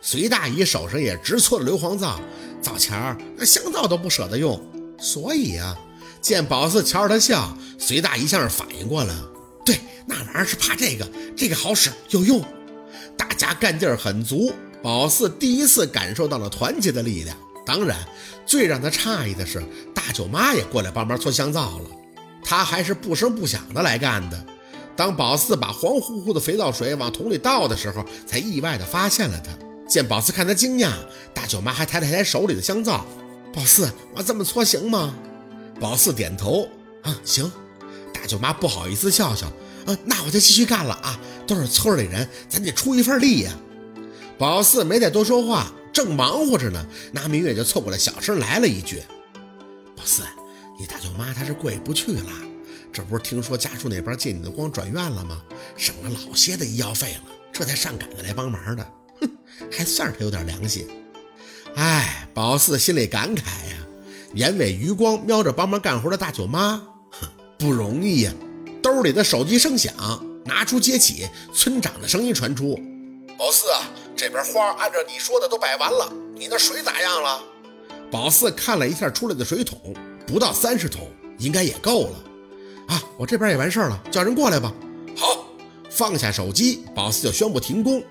隋大姨手上也直搓着硫磺皂，皂钱儿那香皂都不舍得用。所以啊，见宝四瞧着他笑，隋大姨像是反应过来，对，那玩意儿是怕这个，这个好使有用。大家干劲儿很足，宝四第一次感受到了团结的力量。当然，最让他诧异的是，大舅妈也过来帮忙搓香皂了。她还是不声不响的来干的。当宝四把黄乎乎的肥皂水往桶里倒的时候，才意外的发现了他。见宝四看他惊讶，大舅妈还抬了抬手里的香皂。宝四，我这么搓行吗？宝四点头，啊，行。大舅妈不好意思笑笑，啊，那我就继续干了啊。都是村里人，咱得出一份力呀。宝四没再多说话，正忙活着呢，那明月就凑过来，小声来了一句：“宝四，你大舅妈她是过意不去了，这不是听说家属那边借你的光转院了吗？省了老些的医药费了，这才上赶子来帮忙的。还算是他有点良心。哎，宝四心里感慨呀，眼尾余光瞄着帮忙干活的大舅妈，哼，不容易呀。兜里的手机声响。拿出接起，村长的声音传出：“宝四啊，这边花按照你说的都摆完了，你那水咋样了？”宝四看了一下出来的水桶，不到三十桶，应该也够了。啊，我这边也完事了，叫人过来吧。好，放下手机，宝四就宣布停工，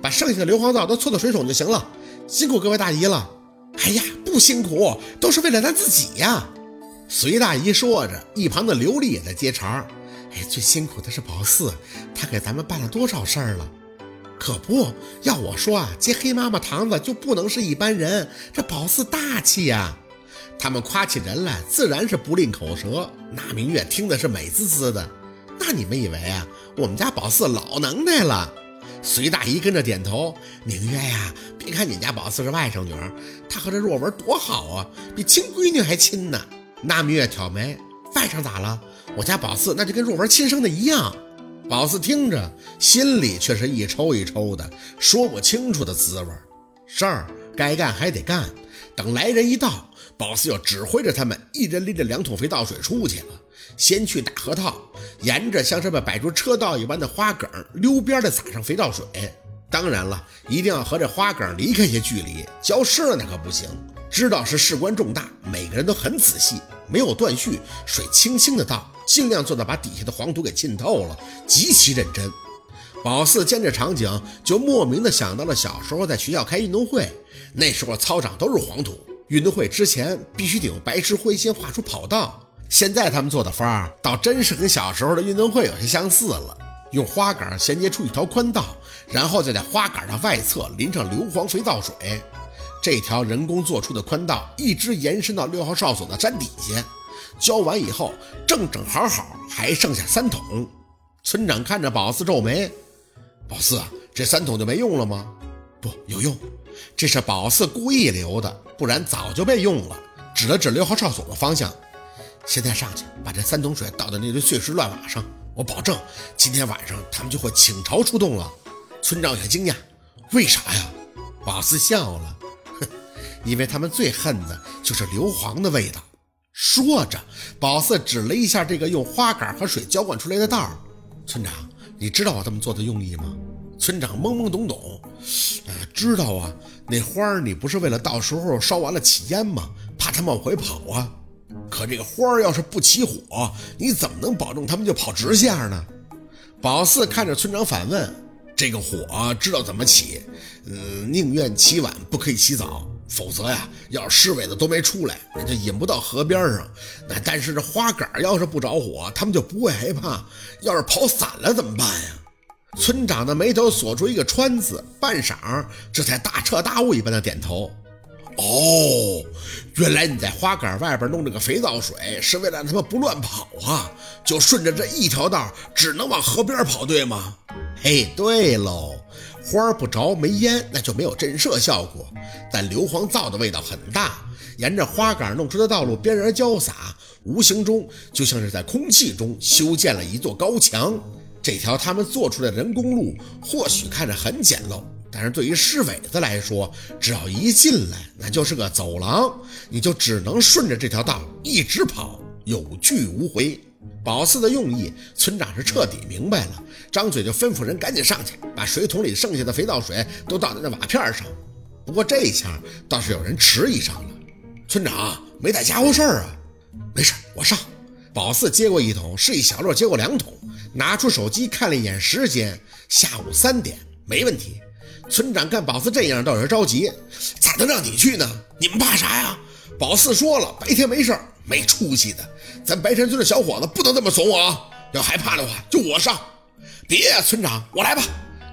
把剩下的硫磺皂都搓到水桶就行了。辛苦各位大姨了。哎呀，不辛苦，都是为了咱自己呀。隋大姨说着，一旁的刘丽也在接茬。哎，最辛苦的是宝四，他给咱们办了多少事儿了？可不要我说啊，接黑妈妈堂子就不能是一般人，这宝四大气呀！他们夸起人来，自然是不吝口舌。那明月听的是美滋滋的。那你们以为啊，我们家宝四老能耐了？隋大姨跟着点头。明月呀，别看你家宝四是外甥女儿，她和这若文多好啊，比亲闺女还亲呢。那明月挑眉，外甥咋了？我家宝四那就跟若文亲生的一样，宝四听着心里却是一抽一抽的，说不清楚的滋味。事儿该干还得干，等来人一到，宝四就指挥着他们，一人拎着两桶肥皂水出去了。先去打河套，沿着像是被摆出车道一般的花梗溜边的撒上肥皂水。当然了，一定要和这花梗离开些距离，浇湿了那可不行。知道是事关重大，每个人都很仔细，没有断续，水轻轻的倒。尽量做到把底下的黄土给浸透了，极其认真。宝四见这场景，就莫名的想到了小时候在学校开运动会，那时候操场都是黄土，运动会之前必须得用白石灰先画出跑道。现在他们做的方儿，倒真是跟小时候的运动会有些相似了，用花杆衔接出一条宽道，然后再在花杆的外侧淋上硫磺肥皂水。这条人工做出的宽道一直延伸到六号哨所的山底下。浇完以后，正正好好还剩下三桶。村长看着宝四皱眉：“宝四，这三桶就没用了吗？”“不，有用，这是宝四故意留的，不然早就被用了。”指了指六号哨所的方向：“现在上去把这三桶水倒在那堆碎石乱瓦上，我保证今天晚上他们就会倾巢出动了。”村长有些惊讶：“为啥呀？”宝四笑了：“哼，因为他们最恨的就是硫磺的味道。”说着，宝四指了一下这个用花杆和水浇灌出来的道儿。村长，你知道我这么做的用意吗？村长懵懵懂懂，呃，知道啊。那花儿你不是为了到时候烧完了起烟吗？怕他们往回跑啊。可这个花儿要是不起火，你怎么能保证他们就跑直线呢？宝四看着村长反问：“这个火知道怎么起？嗯，宁愿起晚，不可以起早。”否则呀，要是尸尾子都没出来，那就引不到河边上。那但是这花杆要是不着火，他们就不会害怕。要是跑散了怎么办呀？村长的眉头锁出一个川字，半晌这才大彻大悟一般的点头。哦，原来你在花杆外边弄这个肥皂水，是为了让他们不乱跑啊？就顺着这一条道，只能往河边跑，对吗？嘿，对喽。花不着没烟，那就没有震慑效果。但硫磺皂的味道很大，沿着花杆弄出的道路边缘浇洒，无形中就像是在空气中修建了一座高墙。这条他们做出的人工路或许看着很简陋，但是对于尸尾子来说，只要一进来，那就是个走廊，你就只能顺着这条道一直跑，有去无回。宝四的用意，村长是彻底明白了，张嘴就吩咐人赶紧上去，把水桶里剩下的肥皂水都倒在那瓦片上。不过这一下倒是有人迟疑上了，村长没带家伙事儿啊？没事，我上。宝四接过一桶，示意小六接过两桶，拿出手机看了一眼时间，下午三点，没问题。村长看宝四这样，倒是着急，咋能让你去呢？你们怕啥呀？宝四说了，白天没事儿。没出息的，咱白山村的小伙子不能这么怂啊！要害怕的话，就我上。别，村长，我来吧。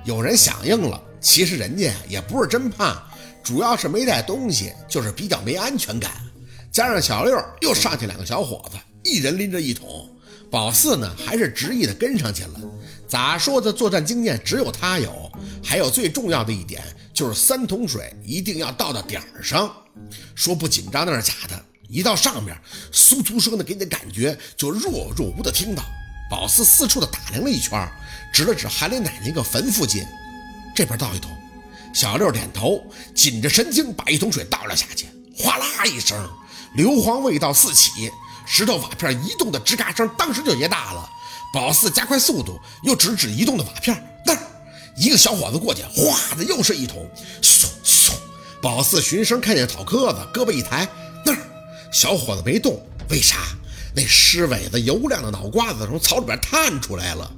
有人响应了。其实人家也不是真怕，主要是没带东西，就是比较没安全感。加上小六又上去两个小伙子，一人拎着一桶。宝四呢，还是执意的跟上去了。咋说的，作战经验只有他有。还有最重要的一点，就是三桶水一定要倒到点儿上。说不紧张那是假的。一到上面，簌簌声的，给你的感觉就若若无的听到。宝四四处的打量了一圈，指了指韩林奶奶一个坟附近，这边倒一桶。小六点头，紧着神经把一桶水倒了下去。哗啦一声，硫磺味道四起，石头瓦片移动的吱嘎声当时就也大了。宝四加快速度，又指指移动的瓦片，那儿一个小伙子过去，哗的又是一桶，嗖嗖。宝四循声看见草磕子，胳膊一抬，那儿。小伙子没动，为啥？那尸尾子油亮的脑瓜子从草里边探出来了，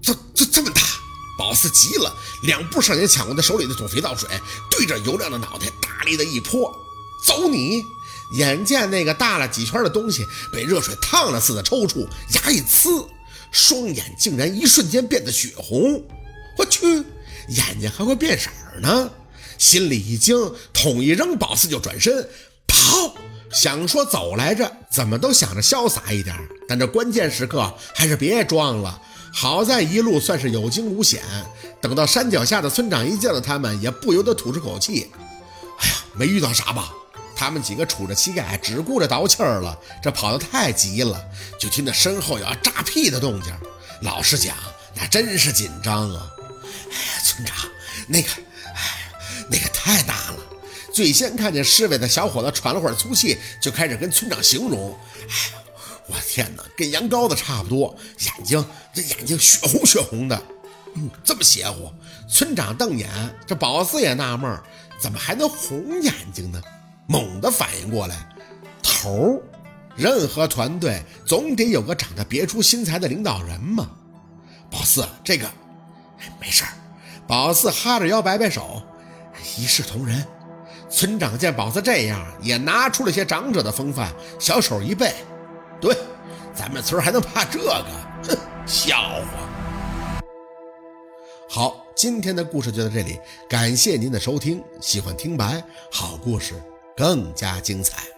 这这这么大！宝四急了，两步上前抢过他手里那桶肥皂水，对着油亮的脑袋大力的一泼，走你！眼见那个大了几圈的东西被热水烫了似的抽搐，牙一呲，双眼竟然一瞬间变得血红！我去，眼睛还会变色呢！心里一惊，桶一扔，宝四就转身跑。想说走来着，怎么都想着潇洒一点，但这关键时刻还是别装了。好在一路算是有惊无险。等到山脚下的村长一见到他们，也不由得吐出口气：“哎呀，没遇到啥吧？”他们几个杵着膝盖，只顾着倒气儿了。这跑得太急了，就听那身后有要炸屁的动静。老实讲，那真是紧张啊！哎呀，村长，那个，哎，那个太大了。最先看见尸尾的小伙子喘了会儿粗气，就开始跟村长形容：“哎呀，我天哪，跟羊羔子差不多，眼睛这眼睛血红血红的，嗯，这么邪乎。”村长瞪眼，这宝四也纳闷，怎么还能红眼睛呢？猛地反应过来，头，任何团队总得有个长得别出心裁的领导人嘛。宝四，这个没事儿。宝四哈着腰摆摆手，一视同仁。村长见宝四这样，也拿出了些长者的风范，小手一背，对，咱们村还能怕这个？哼，笑话！好，今天的故事就到这里，感谢您的收听。喜欢听白，好故事更加精彩。